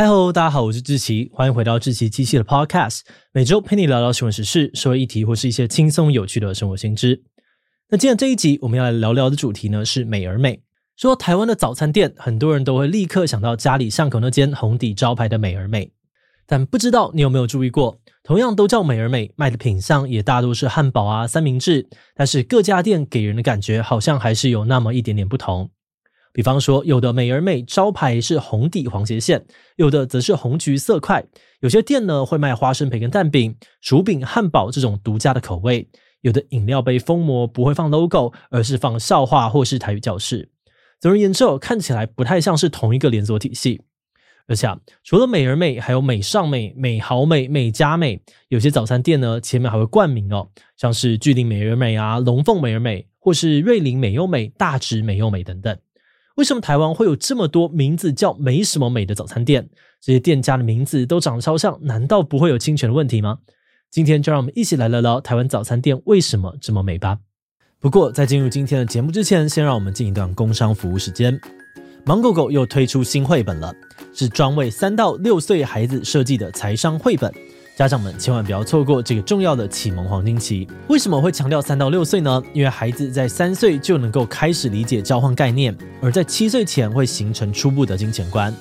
嗨喽，大家好，我是志奇，欢迎回到志奇机器的 Podcast，每周陪你聊聊新闻时事、社会议题或是一些轻松有趣的生活新知。那今天这一集我们要来聊聊的主题呢是美而美。说台湾的早餐店，很多人都会立刻想到家里巷口那间红底招牌的美而美，但不知道你有没有注意过，同样都叫美而美，卖的品项也大多是汉堡啊、三明治，但是各家店给人的感觉好像还是有那么一点点不同。比方说，有的美而美招牌是红底黄斜线，有的则是红橘色块。有些店呢会卖花生培根蛋饼、薯饼、汉堡这种独家的口味。有的饮料杯封膜不会放 logo，而是放笑话或是台语教室。总而言之，看起来不太像是同一个连锁体系。而且啊，除了美而美，还有美尚美、美好美、美佳美。有些早餐店呢，前面还会冠名哦，像是巨林美而美啊、龙凤美而美，或是瑞林美优美、大直美优美等等。为什么台湾会有这么多名字叫没什么美的早餐店？这些店家的名字都长得超像，难道不会有侵权的问题吗？今天就让我们一起来聊聊台湾早餐店为什么这么美吧。不过在进入今天的节目之前，先让我们进一段工商服务时间。芒狗狗又推出新绘本了，是专为三到六岁孩子设计的财商绘本。家长们千万不要错过这个重要的启蒙黄金期。为什么会强调三到六岁呢？因为孩子在三岁就能够开始理解交换概念，而在七岁前会形成初步的金钱观。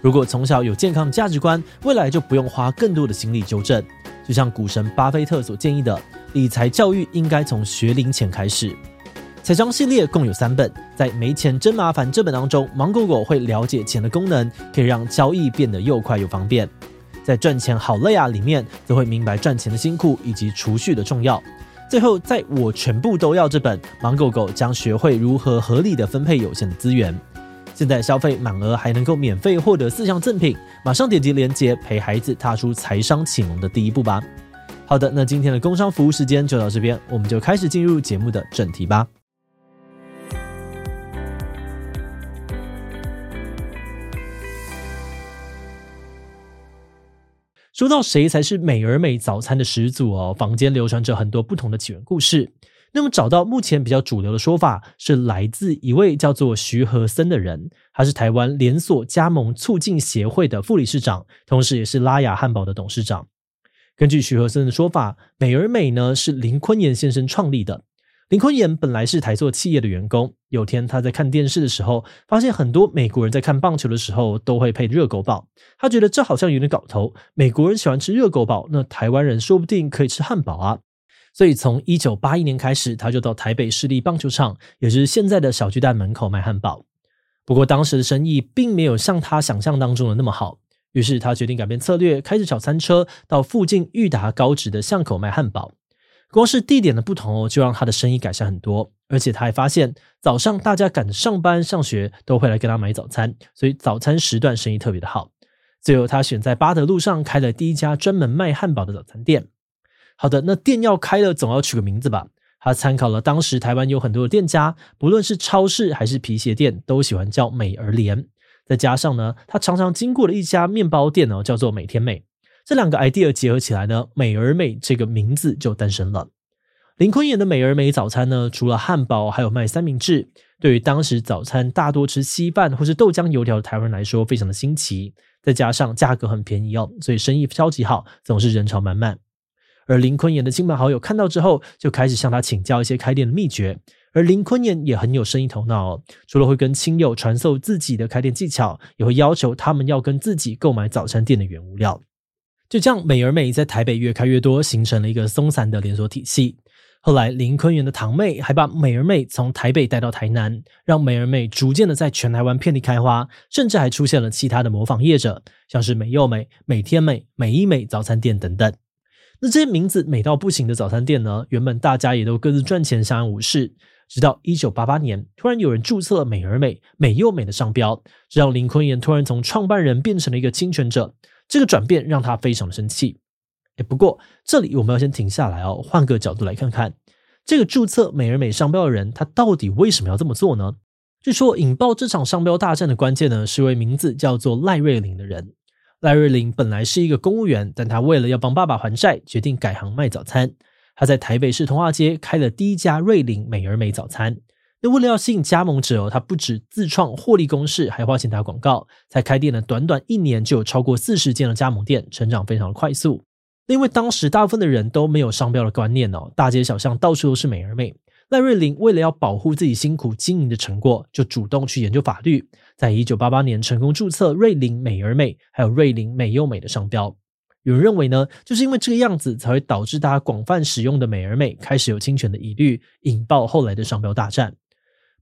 如果从小有健康价值观，未来就不用花更多的心力纠正。就像股神巴菲特所建议的，理财教育应该从学龄前开始。财商系列共有三本，在没钱真麻烦这本当中，芒果果会了解钱的功能，可以让交易变得又快又方便。在赚钱好累啊里面，则会明白赚钱的辛苦以及储蓄的重要。最后，在我全部都要这本，盲狗狗将学会如何合理的分配有限的资源。现在消费满额还能够免费获得四项赠品，马上点击链接陪孩子踏出财商启蒙的第一步吧。好的，那今天的工商服务时间就到这边，我们就开始进入节目的正题吧。说到谁才是美而美早餐的始祖哦，坊间流传着很多不同的起源故事。那么找到目前比较主流的说法，是来自一位叫做徐和森的人，他是台湾连锁加盟促进协会的副理事长，同时也是拉雅汉堡的董事长。根据徐和森的说法，美而美呢是林坤炎先生创立的。林坤炎本来是台塑企业的员工。有天他在看电视的时候，发现很多美国人在看棒球的时候都会配热狗堡。他觉得这好像有点搞头。美国人喜欢吃热狗堡，那台湾人说不定可以吃汉堡啊。所以从一九八一年开始，他就到台北市立棒球场，也就是现在的小巨蛋门口卖汉堡。不过当时的生意并没有像他想象当中的那么好，于是他决定改变策略，开着小餐车到附近裕达高职的巷口卖汉堡。光是地点的不同哦，就让他的生意改善很多。而且他还发现，早上大家赶着上班上学，都会来跟他买早餐，所以早餐时段生意特别的好。最后，他选在八德路上开了第一家专门卖汉堡的早餐店。好的，那店要开了，总要取个名字吧。他参考了当时台湾有很多的店家，不论是超市还是皮鞋店，都喜欢叫美而莲。再加上呢，他常常经过的一家面包店哦，叫做美天美。这两个 idea 结合起来呢，美而美这个名字就诞生了。林坤炎的美而美早餐呢，除了汉堡，还有卖三明治。对于当时早餐大多吃稀饭或是豆浆油条的台湾人来说，非常的新奇。再加上价格很便宜哦，所以生意超级好，总是人潮满满。而林坤炎的亲朋好友看到之后，就开始向他请教一些开店的秘诀。而林坤炎也很有生意头脑哦，除了会跟亲友传授自己的开店技巧，也会要求他们要跟自己购买早餐店的原物料。就这样，美而美在台北越开越多，形成了一个松散的连锁体系。后来，林坤元的堂妹还把美而美从台北带到台南，让美而美逐渐的在全台湾遍地开花，甚至还出现了其他的模仿业者，像是美又美、美天美、美一美早餐店等等。那这些名字美到不行的早餐店呢，原本大家也都各自赚钱，相安无事。直到一九八八年，突然有人注册了美而美、美又美的商标，这让林坤元突然从创办人变成了一个侵权者。这个转变让他非常的生气。哎，不过这里我们要先停下来哦，换个角度来看看，这个注册美而美商标的人，他到底为什么要这么做呢？据说引爆这场商标大战的关键呢，是位名字叫做赖瑞玲的人。赖瑞玲本来是一个公务员，但他为了要帮爸爸还债，决定改行卖早餐。他在台北市通化街开了第一家瑞玲美而美早餐。那为了要吸引加盟者哦，他不止自创获利公式，还花钱打广告，才开店了短短一年就有超过四十间的加盟店，成长非常的快速。那因为当时大部分的人都没有商标的观念哦，大街小巷到处都是美而美。赖瑞玲为了要保护自己辛苦经营的成果，就主动去研究法律，在一九八八年成功注册瑞玲美而美，还有瑞玲美又美的商标。有人认为呢，就是因为这个样子，才会导致大家广泛使用的美而美开始有侵权的疑虑，引爆后来的商标大战。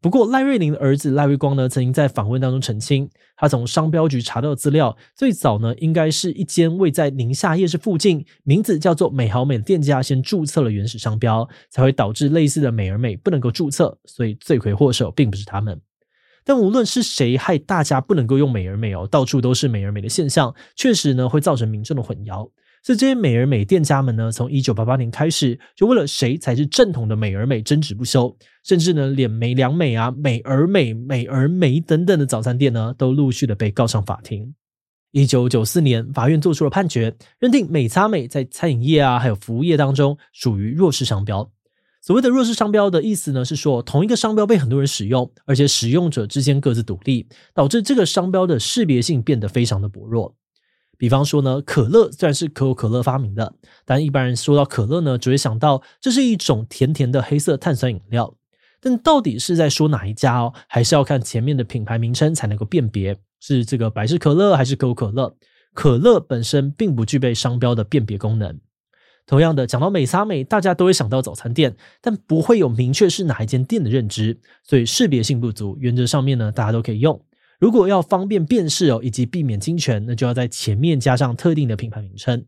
不过，赖瑞麟的儿子赖瑞光呢，曾经在访问当中澄清，他从商标局查到的资料，最早呢，应该是一间位在宁夏夜市附近，名字叫做“美好美”的店家先注册了原始商标，才会导致类似的美而美不能够注册，所以罪魁祸首并不是他们。但无论是谁害大家不能够用美而美哦，到处都是美而美的现象，确实呢，会造成民众的混淆。所以这些美而美店家们呢，从一九八八年开始，就为了谁才是正统的美而美争执不休，甚至呢，连美良美啊、美而美、美而美等等的早餐店呢，都陆续的被告上法庭。一九九四年，法院做出了判决，认定美差美在餐饮业啊，还有服务业当中属于弱势商标。所谓的弱势商标的意思呢，是说同一个商标被很多人使用，而且使用者之间各自独立，导致这个商标的识别性变得非常的薄弱。比方说呢，可乐虽然是可口可乐发明的，但一般人说到可乐呢，只会想到这是一种甜甜的黑色碳酸饮料。但到底是在说哪一家哦？还是要看前面的品牌名称才能够辨别，是这个百事可乐还是可口可乐。可乐本身并不具备商标的辨别功能。同样的，讲到美差美，大家都会想到早餐店，但不会有明确是哪一间店的认知，所以识别性不足。原则上面呢，大家都可以用。如果要方便辨识哦，以及避免侵权，那就要在前面加上特定的品牌名称。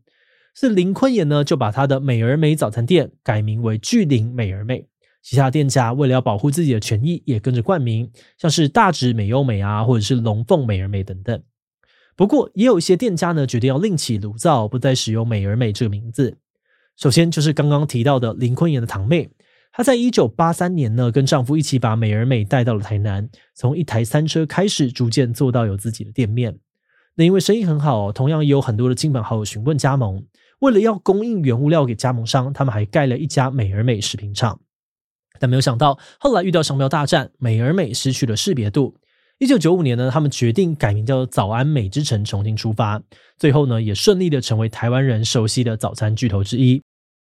是林坤炎呢，就把他的美而美早餐店改名为巨林美而美，其他店家为了要保护自己的权益，也跟着冠名，像是大直美优美啊，或者是龙凤美而美等等。不过，也有一些店家呢，决定要另起炉灶，不再使用美而美这个名字。首先就是刚刚提到的林坤炎的堂妹。她在一九八三年呢，跟丈夫一起把美而美带到了台南，从一台三车开始，逐渐做到有自己的店面。那因为生意很好，同样也有很多的亲朋好友询问加盟。为了要供应原物料给加盟商，他们还盖了一家美而美食品厂。但没有想到，后来遇到商标大战，美而美失去了识别度。一九九五年呢，他们决定改名叫早安美之城，重新出发。最后呢，也顺利的成为台湾人熟悉的早餐巨头之一。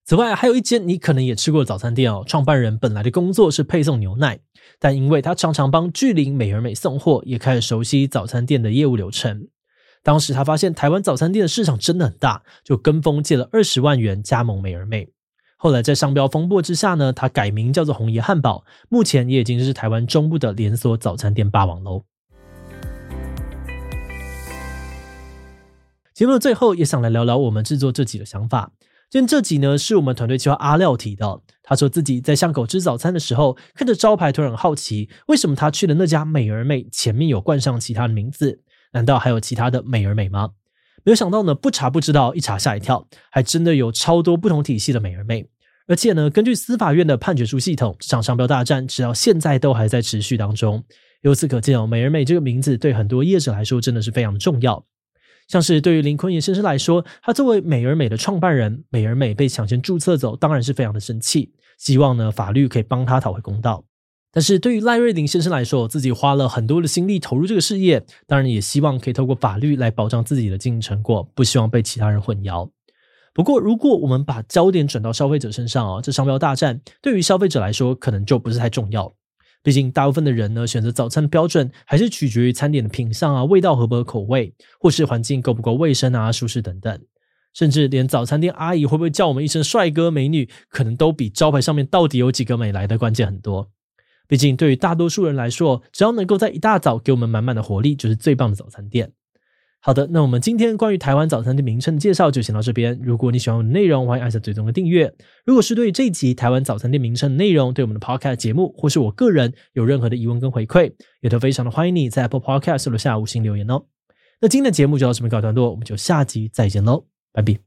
此外，还有一间你可能也吃过早餐店哦。创办人本来的工作是配送牛奶，但因为他常常帮巨灵美而美送货，也开始熟悉早餐店的业务流程。当时他发现台湾早餐店的市场真的很大，就跟风借了二十万元加盟美而美。后来在商标风波之下呢，他改名叫做红爷汉堡，目前也已经是台湾中部的连锁早餐店霸王喽。节目的最后，也想来聊聊我们制作这集的想法。今天这集呢，是我们团队计划阿廖提的。他说自己在巷口吃早餐的时候，看着招牌，突然好奇，为什么他去的那家美而美前面有冠上其他的名字？难道还有其他的美而美吗？没有想到呢，不查不知道，一查吓一跳，还真的有超多不同体系的美而美。而且呢，根据司法院的判决书系统，这场商标大战直到现在都还在持续当中。由此可见哦，美而美这个名字对很多业者来说真的是非常重要。像是对于林坤炎先生来说，他作为美而美的创办人，美而美被抢先注册走，当然是非常的生气，希望呢法律可以帮他讨回公道。但是对于赖瑞霖先生来说，自己花了很多的心力投入这个事业，当然也希望可以透过法律来保障自己的经营成果，不希望被其他人混淆。不过，如果我们把焦点转到消费者身上啊，这商标大战对于消费者来说，可能就不是太重要。毕竟，大部分的人呢，选择早餐的标准还是取决于餐点的品相啊、味道合不合口味，或是环境够不够卫生啊、舒适等等。甚至连早餐店阿姨会不会叫我们一声帅哥美女，可能都比招牌上面到底有几个美来的关键很多。毕竟，对于大多数人来说，只要能够在一大早给我们满满的活力，就是最棒的早餐店。好的，那我们今天关于台湾早餐店名称的介绍就先到这边。如果你喜欢我的内容，欢迎按下追踪的订阅。如果是对这一集台湾早餐店名称的内容，对我们的 Podcast 节目或是我个人有任何的疑问跟回馈，也都非常的欢迎你在 Apple Podcast 留下五星留言哦。那今天的节目就到这边告一段落，我们就下集再见喽，拜拜。